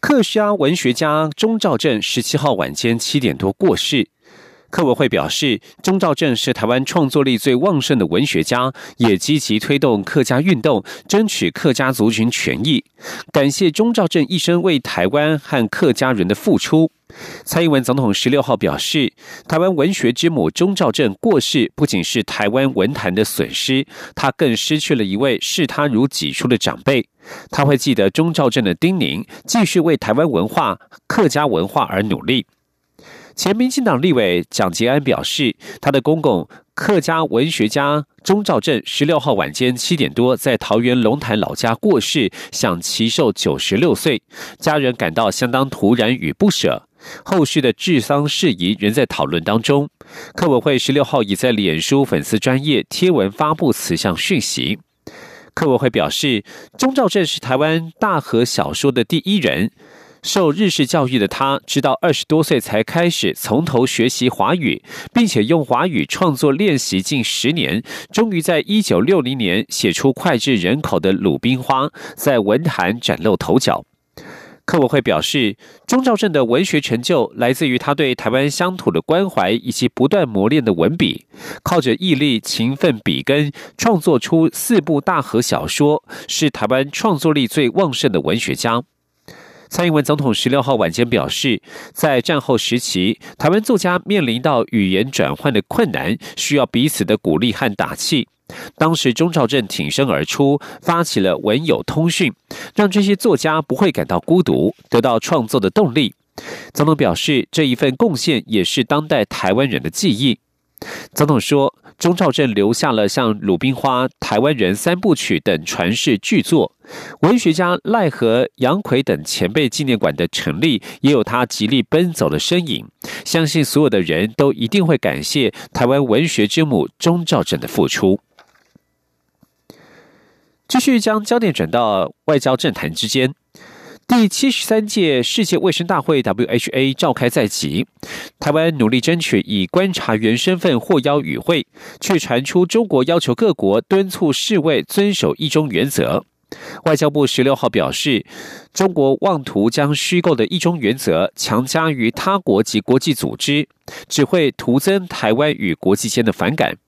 客家文学家钟兆政十七号晚间七点多过世。客委会表示，钟兆政是台湾创作力最旺盛的文学家，也积极推动客家运动，争取客家族群权益。感谢钟兆政一生为台湾和客家人的付出。蔡英文总统十六号表示，台湾文学之母钟兆政过世，不仅是台湾文坛的损失，他更失去了一位视他如己出的长辈。他会记得钟兆镇的叮咛，继续为台湾文化、客家文化而努力。前民进党立委蒋吉安表示，他的公公客家文学家钟兆政十六号晚间七点多在桃园龙潭老家过世，享其寿九十六岁，家人感到相当突然与不舍。后续的治丧事宜仍在讨论当中。客委会十六号已在脸书粉丝专业贴文发布此项讯息。客委会表示，钟兆政是台湾大河小说的第一人，受日式教育的他，直到二十多岁才开始从头学习华语，并且用华语创作练习近十年，终于在一九六零年写出脍炙人口的《鲁冰花》，在文坛崭露头角。客委会表示，钟兆政的文学成就来自于他对台湾乡土的关怀，以及不断磨练的文笔。靠着毅力、勤奋、笔耕，创作出四部大河小说，是台湾创作力最旺盛的文学家。蔡英文总统十六号晚间表示，在战后时期，台湾作家面临到语言转换的困难，需要彼此的鼓励和打气。当时，钟兆政挺身而出，发起了文友通讯，让这些作家不会感到孤独，得到创作的动力。总统表示，这一份贡献也是当代台湾人的记忆。总统说，钟兆政留下了像《鲁冰花》《台湾人三部曲》等传世巨作，文学家赖和、杨奎等前辈纪念馆的成立，也有他极力奔走的身影。相信所有的人都一定会感谢台湾文学之母钟兆政的付出。继续将焦点转到外交政坛之间。第七十三届世界卫生大会 （WHA） 召开在即，台湾努力争取以观察员身份获邀与会，却传出中国要求各国敦促世卫遵守一中原则。外交部十六号表示，中国妄图将虚构的一中原则强加于他国及国际组织，只会徒增台湾与国际间的反感。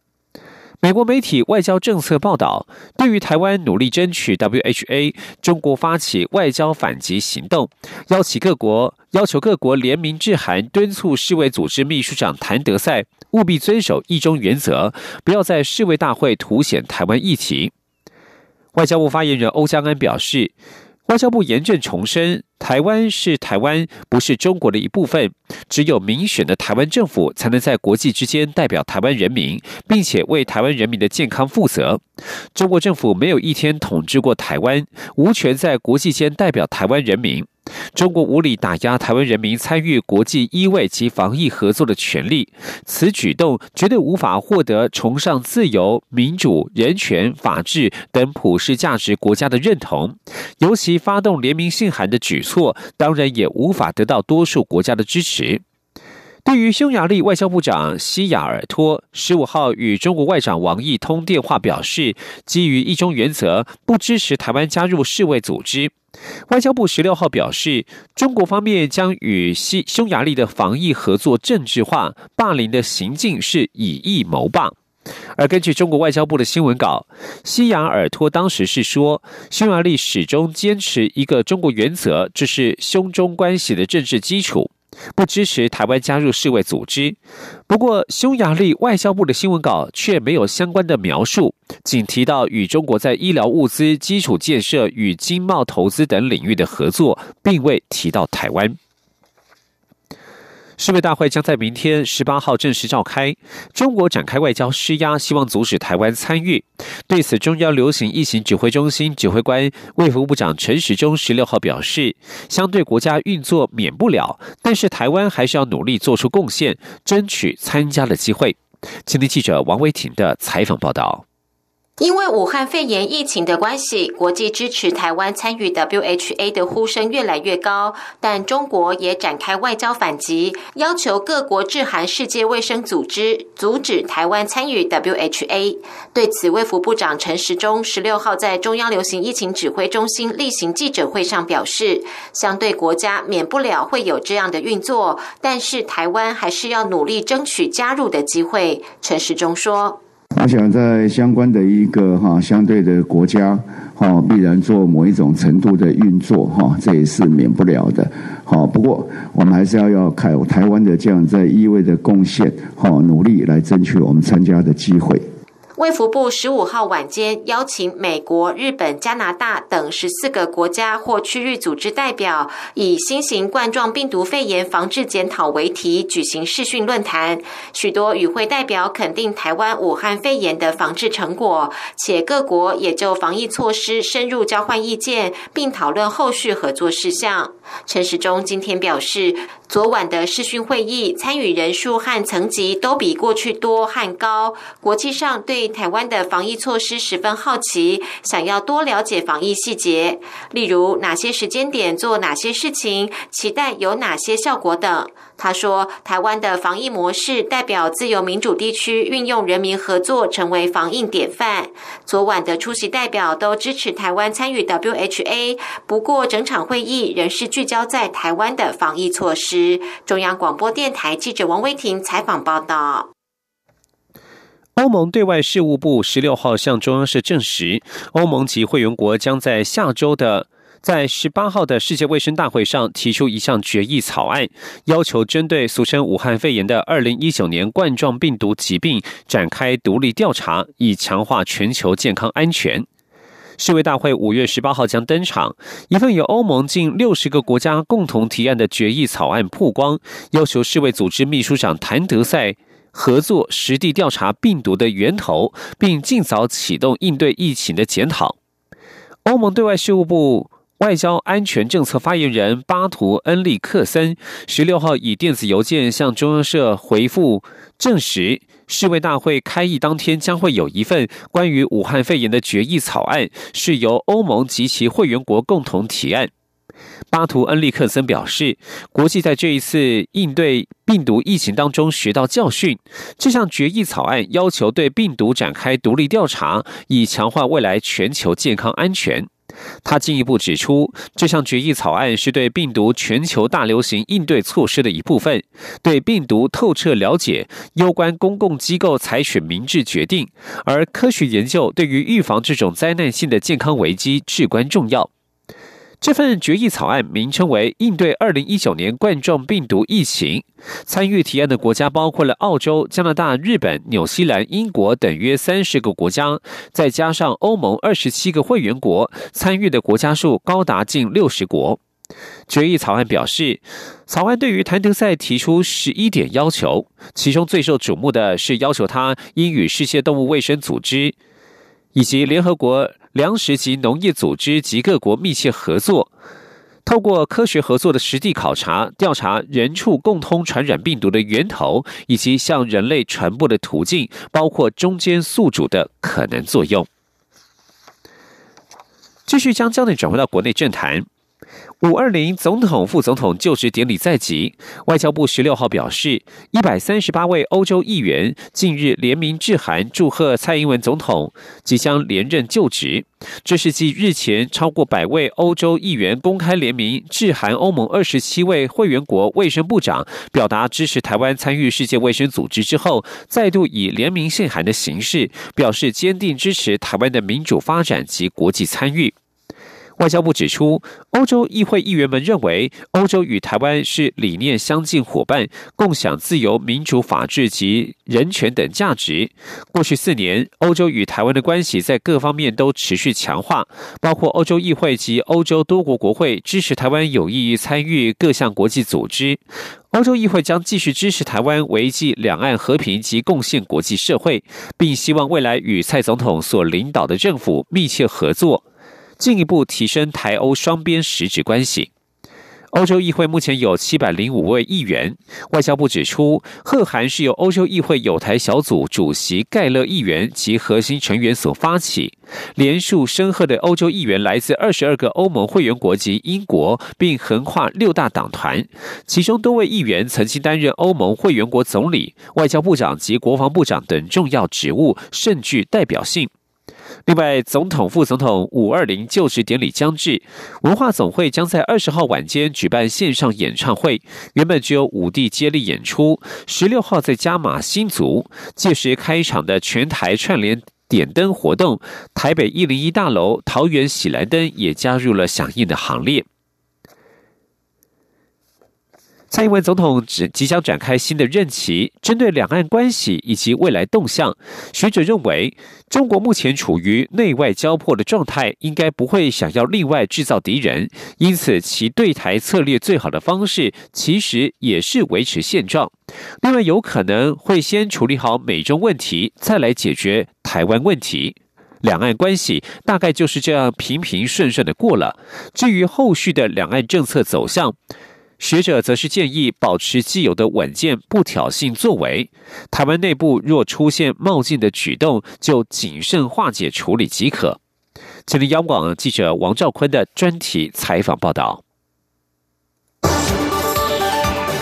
美国媒体外交政策报道，对于台湾努力争取 WHA，中国发起外交反击行动，邀请各国要求各国联名致函，敦促世卫组织秘书长谭德赛务必遵守一中原则，不要在世卫大会凸显台湾议题。外交部发言人欧江安表示。外交部严正重申，台湾是台湾，不是中国的一部分。只有民选的台湾政府，才能在国际之间代表台湾人民，并且为台湾人民的健康负责。中国政府没有一天统治过台湾，无权在国际间代表台湾人民。中国无理打压台湾人民参与国际医卫及防疫合作的权利，此举动绝对无法获得崇尚自由、民主、人权、法治等普世价值国家的认同。尤其发动联名信函的举措，当然也无法得到多数国家的支持。对于匈牙利外交部长西雅尔托十五号与中国外长王毅通电话，表示基于一中原则，不支持台湾加入世卫组织。外交部十六号表示，中国方面将与西匈牙利的防疫合作政治化，霸凌的行径是以意谋霸。而根据中国外交部的新闻稿，西雅尔托当时是说，匈牙利始终坚持一个中国原则，这是匈中关系的政治基础。不支持台湾加入世卫组织，不过匈牙利外交部的新闻稿却没有相关的描述，仅提到与中国在医疗物资、基础建设与经贸投资等领域的合作，并未提到台湾。世卫大会将在明天十八号正式召开，中国展开外交施压，希望阻止台湾参与。对此，中央流行疫情指挥中心指挥官卫福部长陈时中十六号表示，相对国家运作免不了，但是台湾还是要努力做出贡献，争取参加的机会。今天记者王维婷的采访报道。因为武汉肺炎疫情的关系，国际支持台湾参与 WHA 的呼声越来越高，但中国也展开外交反击，要求各国致函世界卫生组织，阻止台湾参与 WHA。对此，卫福部长陈时中十六号在中央流行疫情指挥中心例行记者会上表示，相对国家免不了会有这样的运作，但是台湾还是要努力争取加入的机会。陈时中说。我想在相关的一个哈相对的国家哈，必然做某一种程度的运作哈，这也是免不了的。好，不过我们还是要要看台湾的这样在意味的贡献哈，努力来争取我们参加的机会。卫福部十五号晚间邀请美国、日本、加拿大等十四个国家或区域组织代表，以新型冠状病毒肺炎防治检讨为题举行视讯论坛。许多与会代表肯定台湾武汉肺炎的防治成果，且各国也就防疫措施深入交换意见，并讨论后续合作事项。陈时中今天表示，昨晚的视讯会议参与人数和层级都比过去多和高，国际上对。台湾的防疫措施十分好奇，想要多了解防疫细节，例如哪些时间点做哪些事情，期待有哪些效果等。他说，台湾的防疫模式代表自由民主地区运用人民合作成为防疫典范。昨晚的出席代表都支持台湾参与 WHA，不过整场会议仍是聚焦在台湾的防疫措施。中央广播电台记者王威婷采访报道。欧盟对外事务部十六号向中央社证实，欧盟及会员国将在下周的在十八号的世界卫生大会上提出一项决议草案，要求针对俗称武汉肺炎的二零一九年冠状病毒疾病展开独立调查，以强化全球健康安全。世卫大会五月十八号将登场，一份由欧盟近六十个国家共同提案的决议草案曝光，要求世卫组织秘书长谭德赛。合作实地调查病毒的源头，并尽早启动应对疫情的检讨。欧盟对外事务部外交安全政策发言人巴图恩利克森十六号以电子邮件向中央社回复证实，世卫大会开议当天将会有一份关于武汉肺炎的决议草案，是由欧盟及其会员国共同提案。巴图恩利克森表示，国际在这一次应对病毒疫情当中学到教训。这项决议草案要求对病毒展开独立调查，以强化未来全球健康安全。他进一步指出，这项决议草案是对病毒全球大流行应对措施的一部分，对病毒透彻了解，攸关公共机构采取明智决定，而科学研究对于预防这种灾难性的健康危机至关重要。这份决议草案名称为《应对二零一九年冠状病毒疫情》。参与提案的国家包括了澳洲、加拿大、日本、纽西兰、英国等约三十个国家，再加上欧盟二十七个会员国，参与的国家数高达近六十国。决议草案表示，草案对于谭德赛提出十一点要求，其中最受瞩目的是要求他应与世界动物卫生组织以及联合国。粮食及农业组织及各国密切合作，透过科学合作的实地考察，调查人畜共通传染病毒的源头以及向人类传播的途径，包括中间宿主的可能作用。继续将焦点转回到国内政坛。五二零总统、副总统就职典礼在即，外交部十六号表示，一百三十八位欧洲议员近日联名致函祝贺蔡英文总统即将连任就职。这是继日前超过百位欧洲议员公开联名致函欧盟二十七位会员国卫生部长，表达支持台湾参与世界卫生组织之后，再度以联名信函的形式表示坚定支持台湾的民主发展及国际参与。外交部指出，欧洲议会议员们认为，欧洲与台湾是理念相近伙伴，共享自由、民主、法治及人权等价值。过去四年，欧洲与台湾的关系在各方面都持续强化，包括欧洲议会及欧洲多国国会支持台湾有意参与各项国际组织。欧洲议会将继续支持台湾维系两岸和平及贡献国际社会，并希望未来与蔡总统所领导的政府密切合作。进一步提升台欧双边实质关系。欧洲议会目前有七百零五位议员。外交部指出，贺函是由欧洲议会有台小组主席盖勒议员及核心成员所发起，连署申贺的欧洲议员来自二十二个欧盟会员国及英国，并横跨六大党团，其中多位议员曾经担任欧盟会员国总理、外交部长及国防部长等重要职务，甚具代表性。另外，总统、副总统五二零就职典礼将至，文化总会将在二十号晚间举办线上演唱会。原本只有五地接力演出，十六号在加马新族。届时开场的全台串联点灯活动，台北一零一大楼、桃园喜来登也加入了响应的行列。蔡英文总统指即将展开新的任期，针对两岸关系以及未来动向，学者认为，中国目前处于内外交迫的状态，应该不会想要另外制造敌人，因此其对台策略最好的方式，其实也是维持现状。另外，有可能会先处理好美中问题，再来解决台湾问题，两岸关系大概就是这样平平顺顺的过了。至于后续的两岸政策走向，学者则是建议保持既有的稳健，不挑衅作为。台湾内部若出现冒进的举动，就谨慎化解处理即可。吉林央广记者王兆坤的专题采访报道。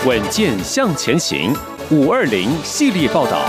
稳健向前行，五二零系列报道。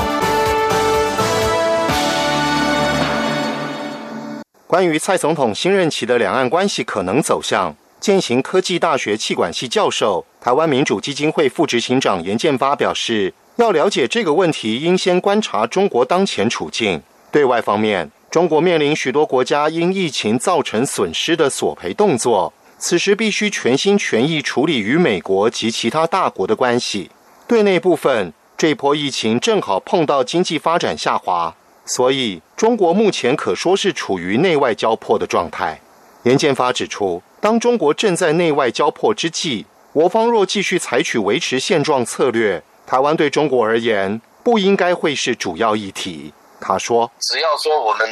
关于蔡总统新任期的两岸关系可能走向。建行科技大学气管系教授、台湾民主基金会副执行长严建发表示，要了解这个问题，应先观察中国当前处境。对外方面，中国面临许多国家因疫情造成损失的索赔动作，此时必须全心全意处理与美国及其他大国的关系。对内部分，这波疫情正好碰到经济发展下滑，所以中国目前可说是处于内外交迫的状态。严建发指出。当中国正在内外交迫之际，我方若继续采取维持现状策略，台湾对中国而言不应该会是主要议题。他说：“只要说我们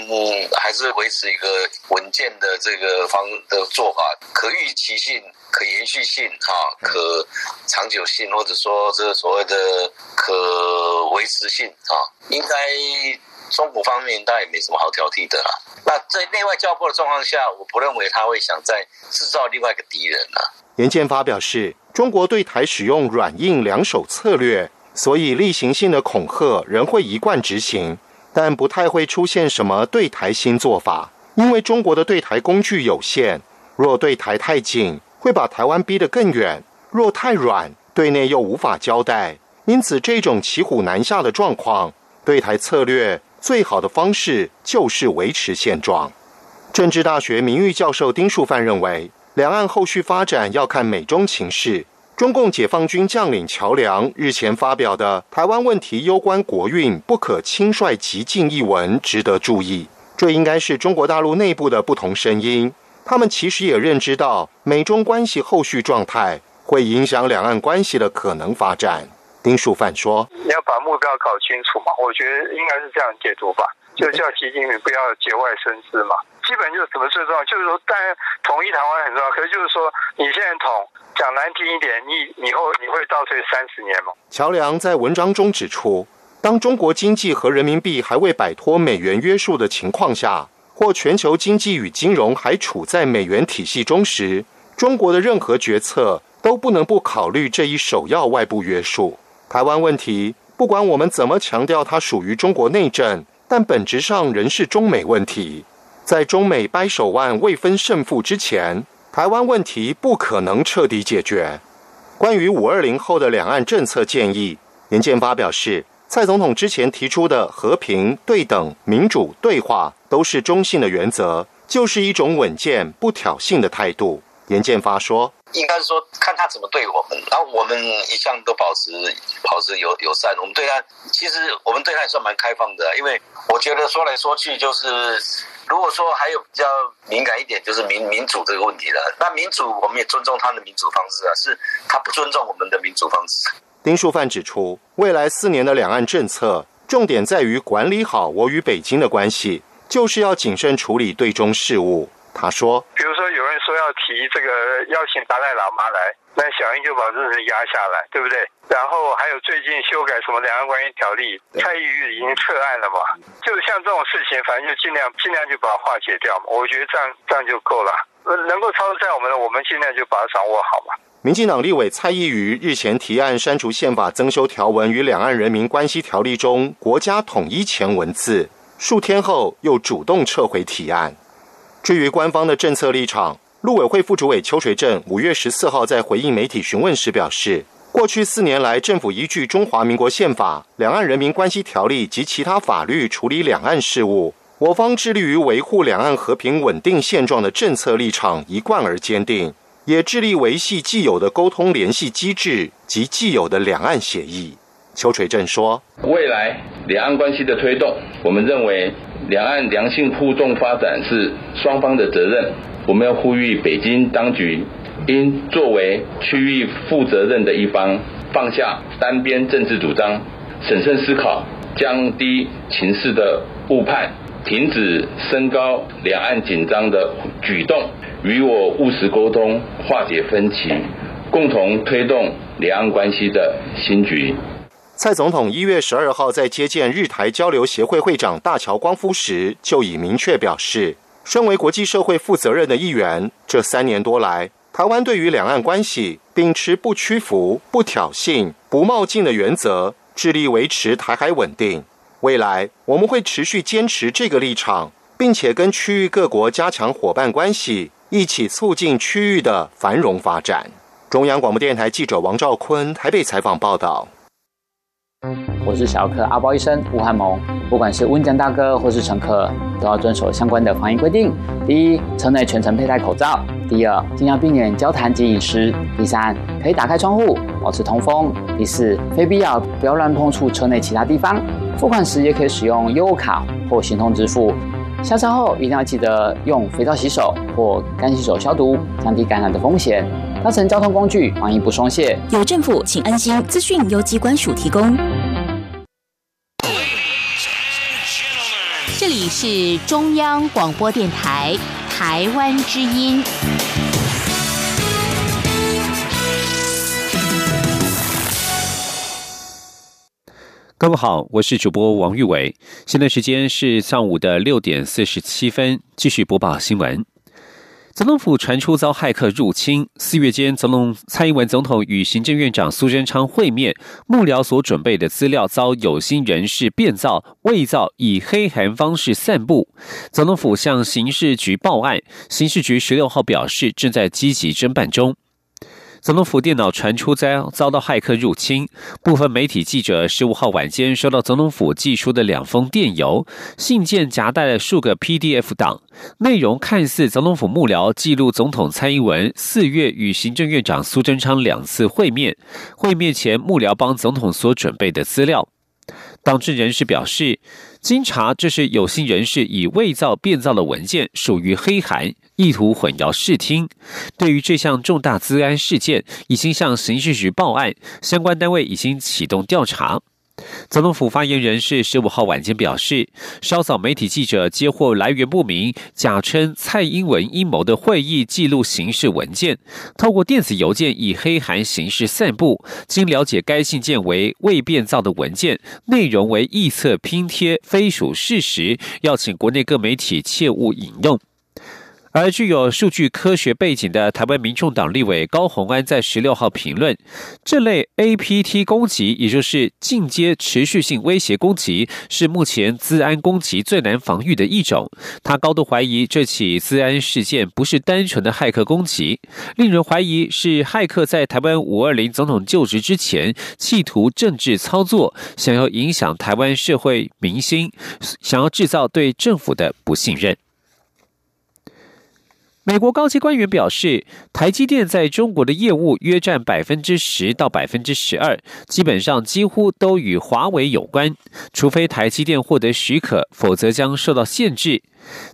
还是维持一个稳健的这个方的做法，可预期性、可延续性、哈可长久性，或者说这所谓的可维持性啊，应该。”中国方面当然也没什么好挑剔的啦。那在内外交迫的状况下，我不认为他会想再制造另外一个敌人了。严建发表示，中国对台使用软硬两手策略，所以例行性的恐吓仍会一贯执行，但不太会出现什么对台新做法。因为中国的对台工具有限，若对台太紧，会把台湾逼得更远；若太软，对内又无法交代。因此，这种骑虎难下的状况，对台策略。最好的方式就是维持现状。政治大学名誉教授丁树范认为，两岸后续发展要看美中情势。中共解放军将领乔梁日前发表的《台湾问题攸关国运，不可轻率急进》一文，值得注意。这应该是中国大陆内部的不同声音。他们其实也认知到，美中关系后续状态会影响两岸关系的可能发展。丁树范说：“你要把目标搞清楚嘛，我觉得应该是这样解读吧，就叫习近平不要节外生枝嘛。基本就是什么最重要，就是说，当然统一台湾很重要，可是就是说，你现在统讲难听一点，你以后你会倒退三十年吗？”乔梁在文章中指出，当中国经济和人民币还未摆脱美元约束的情况下，或全球经济与金融还处在美元体系中时，中国的任何决策都不能不考虑这一首要外部约束。台湾问题，不管我们怎么强调它属于中国内政，但本质上仍是中美问题。在中美掰手腕未分胜负之前，台湾问题不可能彻底解决。关于五二零后的两岸政策建议，严建发表示，蔡总统之前提出的和平、对等、民主、对话都是中性的原则，就是一种稳健不挑衅的态度。严建发说。应该是说看他怎么对我们，然后我们一向都保持保持友友善。我们对他其实我们对他也算蛮开放的，因为我觉得说来说去就是，如果说还有比较敏感一点，就是民民主这个问题了。那民主我们也尊重他的民主方式啊，是他不尊重我们的民主方式。丁树范指出，未来四年的两岸政策重点在于管理好我与北京的关系，就是要谨慎处理对中事务。他说：“比如说，有人说要提这个邀请达赖喇嘛来，那小英就把这事压下来，对不对？然后还有最近修改什么两岸关系条例，蔡依瑜已经撤案了嘛？就像这种事情，反正就尽量尽量就把它化解掉嘛。我觉得这样这样就够了。能够操作在我们的，我们尽量就把它掌握好嘛。”民进党立委蔡依瑜日前提案删除宪法增修条文与两岸人民关系条例中国家统一前文字，数天后又主动撤回提案。至于官方的政策立场，陆委会副主委邱垂正五月十四号在回应媒体询问时表示，过去四年来，政府依据中华民国宪法、两岸人民关系条例及其他法律处理两岸事务，我方致力于维护两岸和平稳定现状的政策立场一贯而坚定，也致力维系既有的沟通联系机制及既有的两岸协议。邱垂正说：“未来两岸关系的推动，我们认为。”两岸良性互动发展是双方的责任，我们要呼吁北京当局应作为区域负责任的一方，放下单边政治主张，审慎思考，降低情势的误判，停止升高两岸紧张的举动，与我务实沟通，化解分歧，共同推动两岸关系的新局。蔡总统一月十二号在接见日台交流协会会长大桥光夫时，就已明确表示，身为国际社会负责任的一员，这三年多来，台湾对于两岸关系秉持不屈服、不挑衅、不冒进的原则，致力维持台海稳定。未来我们会持续坚持这个立场，并且跟区域各国加强伙伴关系，一起促进区域的繁荣发展。中央广播电台记者王兆坤台北采访报道。我是小客阿包医生吴汉蒙。不管是温江大哥或是乘客，都要遵守相关的防疫规定。第一，车内全程佩戴口罩；第二，尽量避免交谈及饮食；第三，可以打开窗户，保持通风；第四，非必要不要乱碰触车内其他地方。付款时也可以使用优卡或行动支付。下车后一定要记得用肥皂洗手或干洗手消毒，降低感染的风险。搭乘交通工具，防疫不松懈。有政府，请安心。资讯由机关署提供。这里是中央广播电台台湾之音。各位好，我是主播王玉伟，现在时间是上午的六点四十七分，继续播报新闻。总统府传出遭骇客入侵。四月间，总统蔡英文总统与行政院长苏贞昌会面，幕僚所准备的资料遭有心人士变造、伪造，以黑函方式散布。总统府向刑事局报案，刑事局十六号表示正在积极侦办中。总统府电脑传出遭遭到骇客入侵，部分媒体记者十五号晚间收到总统府寄出的两封电邮，信件夹带了数个 PDF 档，内容看似总统府幕僚记录总统蔡英文四月与行政院长苏贞昌两次会面，会面前幕僚帮总统所准备的资料。党政人士表示，经查，这是有心人士以伪造变造的文件，属于黑函。意图混淆视听。对于这项重大资安事件，已经向刑事局报案，相关单位已经启动调查。总统府发言人是十五号晚间表示，稍早媒体记者接获来源不明、假称蔡英文阴谋的会议记录形式文件，透过电子邮件以黑函形式散布。经了解，该信件为未变造的文件，内容为臆测拼贴，非属事实，要请国内各媒体切勿引用。而具有数据科学背景的台湾民众党立委高鸿安在十六号评论，这类 APT 攻击，也就是进阶持续性威胁攻击，是目前资安攻击最难防御的一种。他高度怀疑这起资安事件不是单纯的骇客攻击，令人怀疑是骇客在台湾五二零总统就职之前，企图政治操作，想要影响台湾社会民心，想要制造对政府的不信任。美国高级官员表示，台积电在中国的业务约占百分之十到百分之十二，基本上几乎都与华为有关。除非台积电获得许可，否则将受到限制。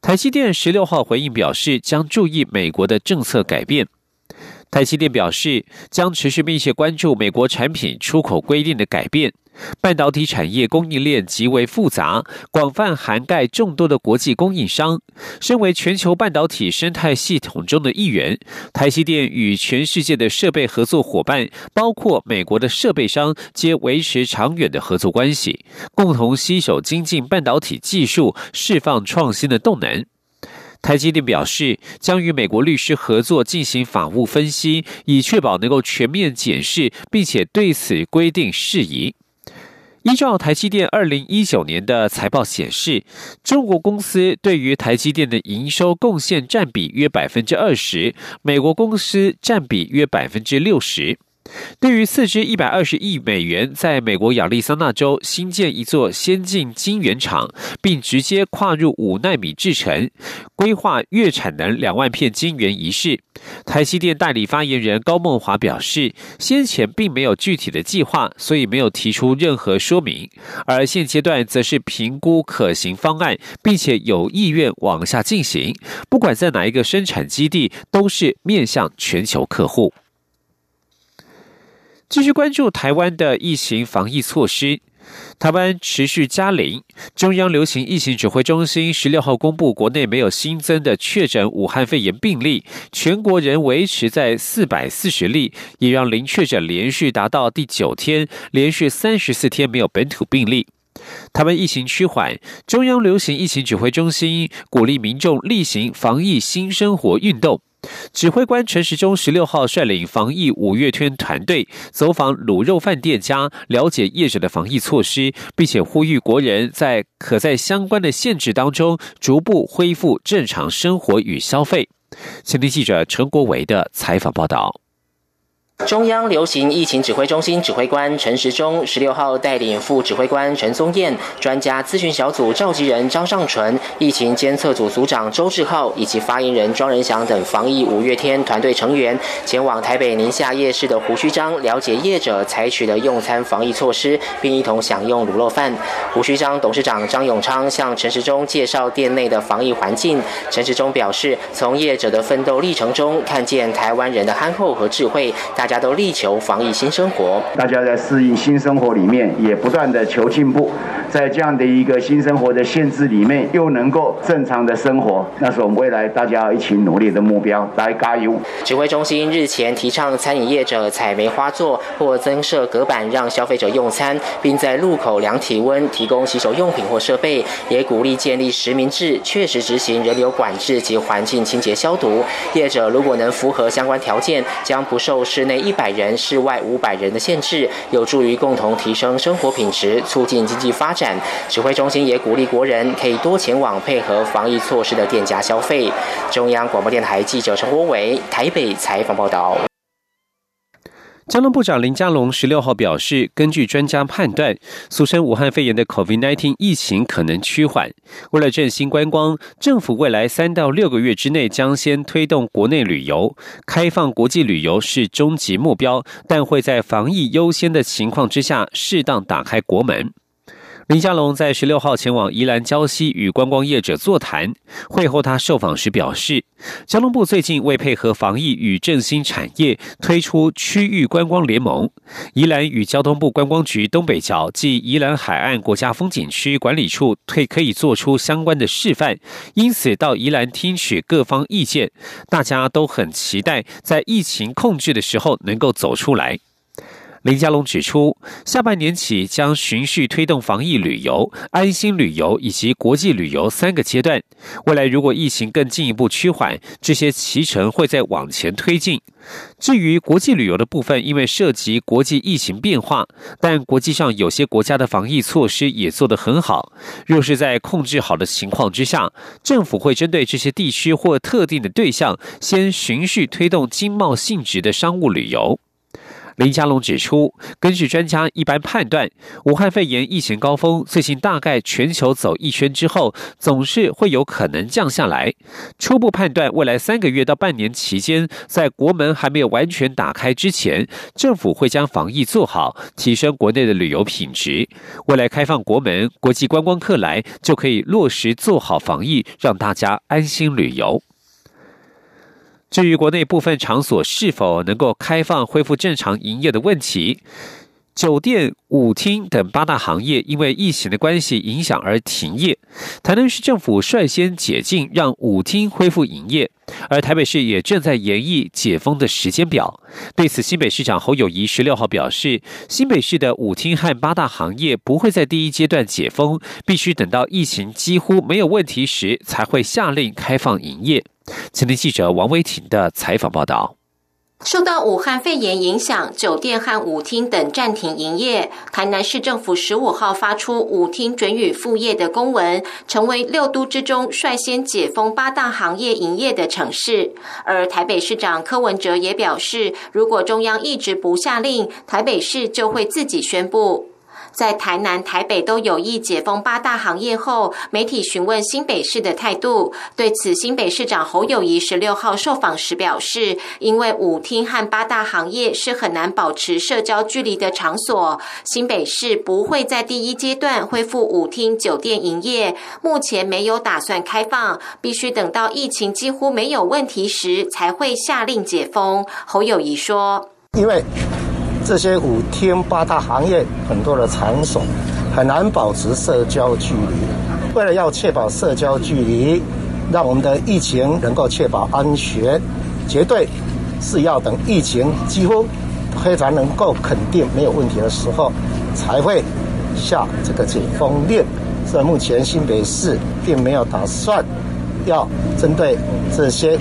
台积电十六号回应表示，将注意美国的政策改变。台积电表示，将持续密切关注美国产品出口规定的改变。半导体产业供应链极为复杂，广泛涵盖众多的国际供应商。身为全球半导体生态系统中的一员，台积电与全世界的设备合作伙伴，包括美国的设备商，皆维持长远的合作关系，共同携手精进半导体技术，释放创新的动能。台积电表示，将与美国律师合作进行法务分析，以确保能够全面检视，并且对此规定事宜。依照台积电二零一九年的财报显示，中国公司对于台积电的营收贡献占比约百分之二十，美国公司占比约百分之六十。对于四支一百二十亿美元在美国亚利桑那州新建一座先进晶圆厂，并直接跨入五纳米制程，规划月产能两万片晶圆一事，台积电代理发言人高梦华表示，先前并没有具体的计划，所以没有提出任何说明，而现阶段则是评估可行方案，并且有意愿往下进行，不管在哪一个生产基地，都是面向全球客户。继续关注台湾的疫情防疫措施。台湾持续加零，中央流行疫情指挥中心十六号公布，国内没有新增的确诊武汉肺炎病例，全国仍维持在四百四十例，也让零确诊连续达到第九天，连续三十四天没有本土病例。台湾疫情趋缓，中央流行疫情指挥中心鼓励民众例行防疫新生活运动。指挥官陈时中十六号率领防疫五月天团队走访卤肉饭店家，了解业者的防疫措施，并且呼吁国人在可在相关的限制当中逐步恢复正常生活与消费。前天记者陈国维的采访报道。中央流行疫情指挥中心指挥官陈时中十六号带领副指挥官陈宗彦、专家咨询小组召集人张尚纯、疫情监测组组长周志浩以及发言人庄仁祥等防疫五月天团队成员，前往台北宁夏夜市的胡须章，了解业者采取的用餐防疫措施，并一同享用卤肉饭。胡须章董事长张永昌向陈时中介绍店内的防疫环境。陈时中表示，从业者的奋斗历程中，看见台湾人的憨厚和智慧。大家都力求防疫新生活，大家在适应新生活里面，也不断的求进步，在这样的一个新生活的限制里面，又能够正常的生活，那是我们未来大家一起努力的目标。来加油！指挥中心日前提倡餐饮业者采梅花座或增设隔板，让消费者用餐，并在路口量体温、提供洗手用品或设备，也鼓励建立实名制，确实执行人流管制及环境清洁消毒。业者如果能符合相关条件，将不受室内。一百人，室外五百人的限制，有助于共同提升生活品质，促进经济发展。指挥中心也鼓励国人可以多前往配合防疫措施的店家消费。中央广播电台记者陈国伟台北采访报道。交通部长林佳龙十六号表示，根据专家判断，俗称武汉肺炎的 COVID-19 疫情可能趋缓。为了振兴观光，政府未来三到六个月之内将先推动国内旅游，开放国际旅游是终极目标，但会在防疫优先的情况之下，适当打开国门。林佳龙在十六号前往宜兰礁溪与观光业者座谈会后，他受访时表示，交通部最近为配合防疫与振兴产业，推出区域观光联盟。宜兰与交通部观光局东北角暨宜兰海岸国家风景区管理处推可以做出相关的示范，因此到宜兰听取各方意见，大家都很期待在疫情控制的时候能够走出来。林佳龙指出，下半年起将循序推动防疫旅游、安心旅游以及国际旅游三个阶段。未来如果疫情更进一步趋缓，这些骑程会再往前推进。至于国际旅游的部分，因为涉及国际疫情变化，但国际上有些国家的防疫措施也做得很好。若是在控制好的情况之下，政府会针对这些地区或特定的对象，先循序推动经贸性质的商务旅游。林佳龙指出，根据专家一般判断，武汉肺炎疫情高峰最近大概全球走一圈之后，总是会有可能降下来。初步判断，未来三个月到半年期间，在国门还没有完全打开之前，政府会将防疫做好，提升国内的旅游品质。未来开放国门，国际观光客来就可以落实做好防疫，让大家安心旅游。至于国内部分场所是否能够开放恢复正常营业的问题，酒店、舞厅等八大行业因为疫情的关系影响而停业。台南市政府率先解禁，让舞厅恢复营业，而台北市也正在研议解封的时间表。对此，新北市长侯友谊十六号表示，新北市的舞厅和八大行业不会在第一阶段解封，必须等到疫情几乎没有问题时，才会下令开放营业。今天记者王维婷的采访报道：受到武汉肺炎影响，酒店和舞厅等暂停营业。台南市政府十五号发出舞厅准予复业的公文，成为六都之中率先解封八大行业营业的城市。而台北市长柯文哲也表示，如果中央一直不下令，台北市就会自己宣布。在台南、台北都有意解封八大行业后，媒体询问新北市的态度。对此，新北市长侯友谊十六号受访时表示，因为舞厅和八大行业是很难保持社交距离的场所，新北市不会在第一阶段恢复舞厅、酒店营业，目前没有打算开放，必须等到疫情几乎没有问题时才会下令解封。侯友谊说：“因为。”这些舞厅八大行业很多的场所很难保持社交距离。为了要确保社交距离，让我们的疫情能够确保安全，绝对是要等疫情几乎非常能够肯定没有问题的时候，才会下这个解封令。所以目前新北市并没有打算要针对这些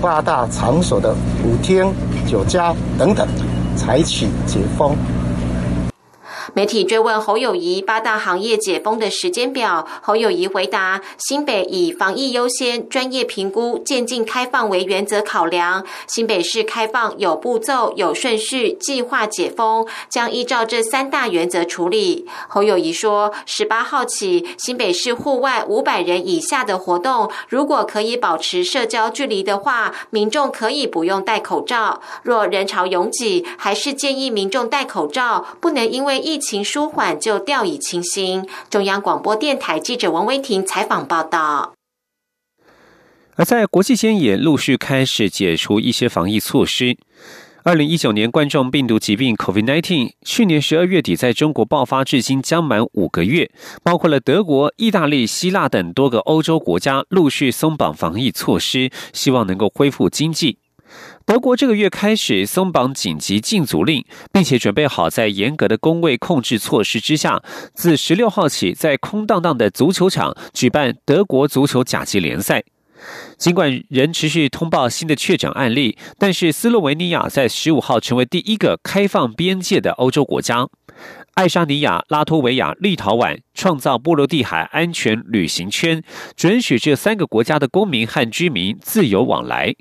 八大场所的舞厅、酒家等等。采取解封。媒体追问侯友谊八大行业解封的时间表，侯友谊回答：新北以防疫优先、专业评估、渐进开放为原则考量。新北市开放有步骤、有顺序，计划解封将依照这三大原则处理。侯友谊说：十八号起，新北市户外五百人以下的活动，如果可以保持社交距离的话，民众可以不用戴口罩。若人潮拥挤，还是建议民众戴口罩，不能因为疫情情舒缓就掉以轻心。中央广播电台记者王威婷采访报道。而在国际间也陆续开始解除一些防疫措施。二零一九年冠状病毒疾病 （COVID-19） 去年十二月底在中国爆发，至今将满五个月。包括了德国、意大利、希腊等多个欧洲国家陆续松绑防疫措施，希望能够恢复经济。德国这个月开始松绑紧急禁足令，并且准备好在严格的工位控制措施之下，自十六号起在空荡荡的足球场举办德国足球甲级联赛。尽管仍持续通报新的确诊案例，但是斯洛维尼亚在十五号成为第一个开放边界的欧洲国家。爱沙尼亚、拉脱维亚、立陶宛创造波罗的海安全旅行圈，准许这三个国家的公民和居民自由往来。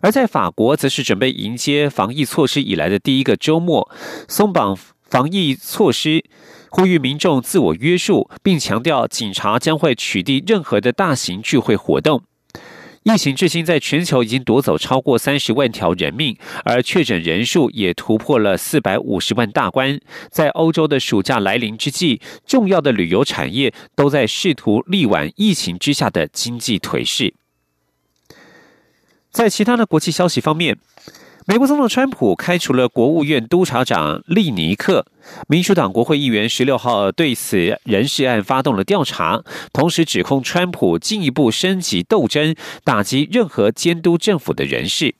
而在法国，则是准备迎接防疫措施以来的第一个周末，松绑防疫措施，呼吁民众自我约束，并强调警察将会取缔任何的大型聚会活动。疫情至今在全球已经夺走超过三十万条人命，而确诊人数也突破了四百五十万大关。在欧洲的暑假来临之际，重要的旅游产业都在试图力挽疫情之下的经济颓势。在其他的国际消息方面，美国总统川普开除了国务院督察长利尼克。民主党国会议员十六号对此人事案发动了调查，同时指控川普进一步升级斗争，打击任何监督政府的人士。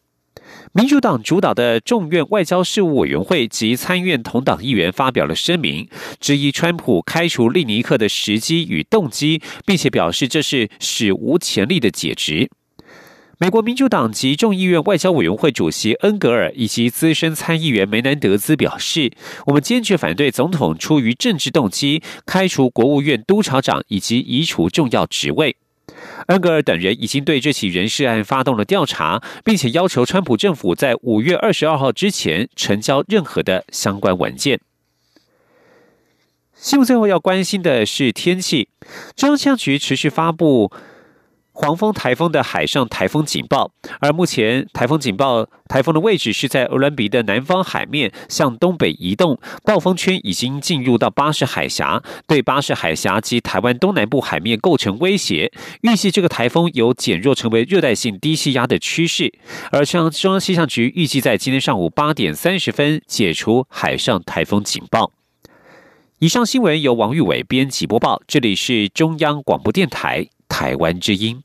民主党主导的众院外交事务委员会及参院同党议员发表了声明，质疑川普开除利尼克的时机与动机，并且表示这是史无前例的解职。美国民主党及众议院外交委员会主席恩格尔以及资深参议员梅南德兹表示：“我们坚决反对总统出于政治动机开除国务院督察长以及移除重要职位。”恩格尔等人已经对这起人事案发动了调查，并且要求川普政府在五月二十二号之前呈交任何的相关文件。新闻最后要关心的是天气，中央气象局持续发布。黄蜂台风的海上台风警报，而目前台风警报台风的位置是在俄伦比的南方海面，向东北移动，暴风圈已经进入到巴士海峡，对巴士海峡及台湾东南部海面构成威胁。预计这个台风有减弱成为热带性低气压的趋势，而像中央气象局预计在今天上午八点三十分解除海上台风警报。以上新闻由王玉伟编辑播报，这里是中央广播电台台湾之音。